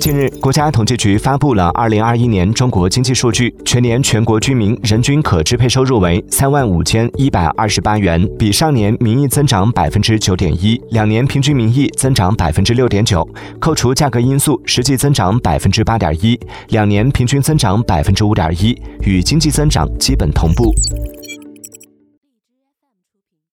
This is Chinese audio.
近日国家统计局发布了二零二一年中国经济数据全年全国居民人均可支配收入为三万五千一百二十八元比上年名义增长百分之九点一两年平均名义增长百分之六点九扣除价格因素实际增长百分之八点一两年平均增长百分之五点一与经济增长基本同步。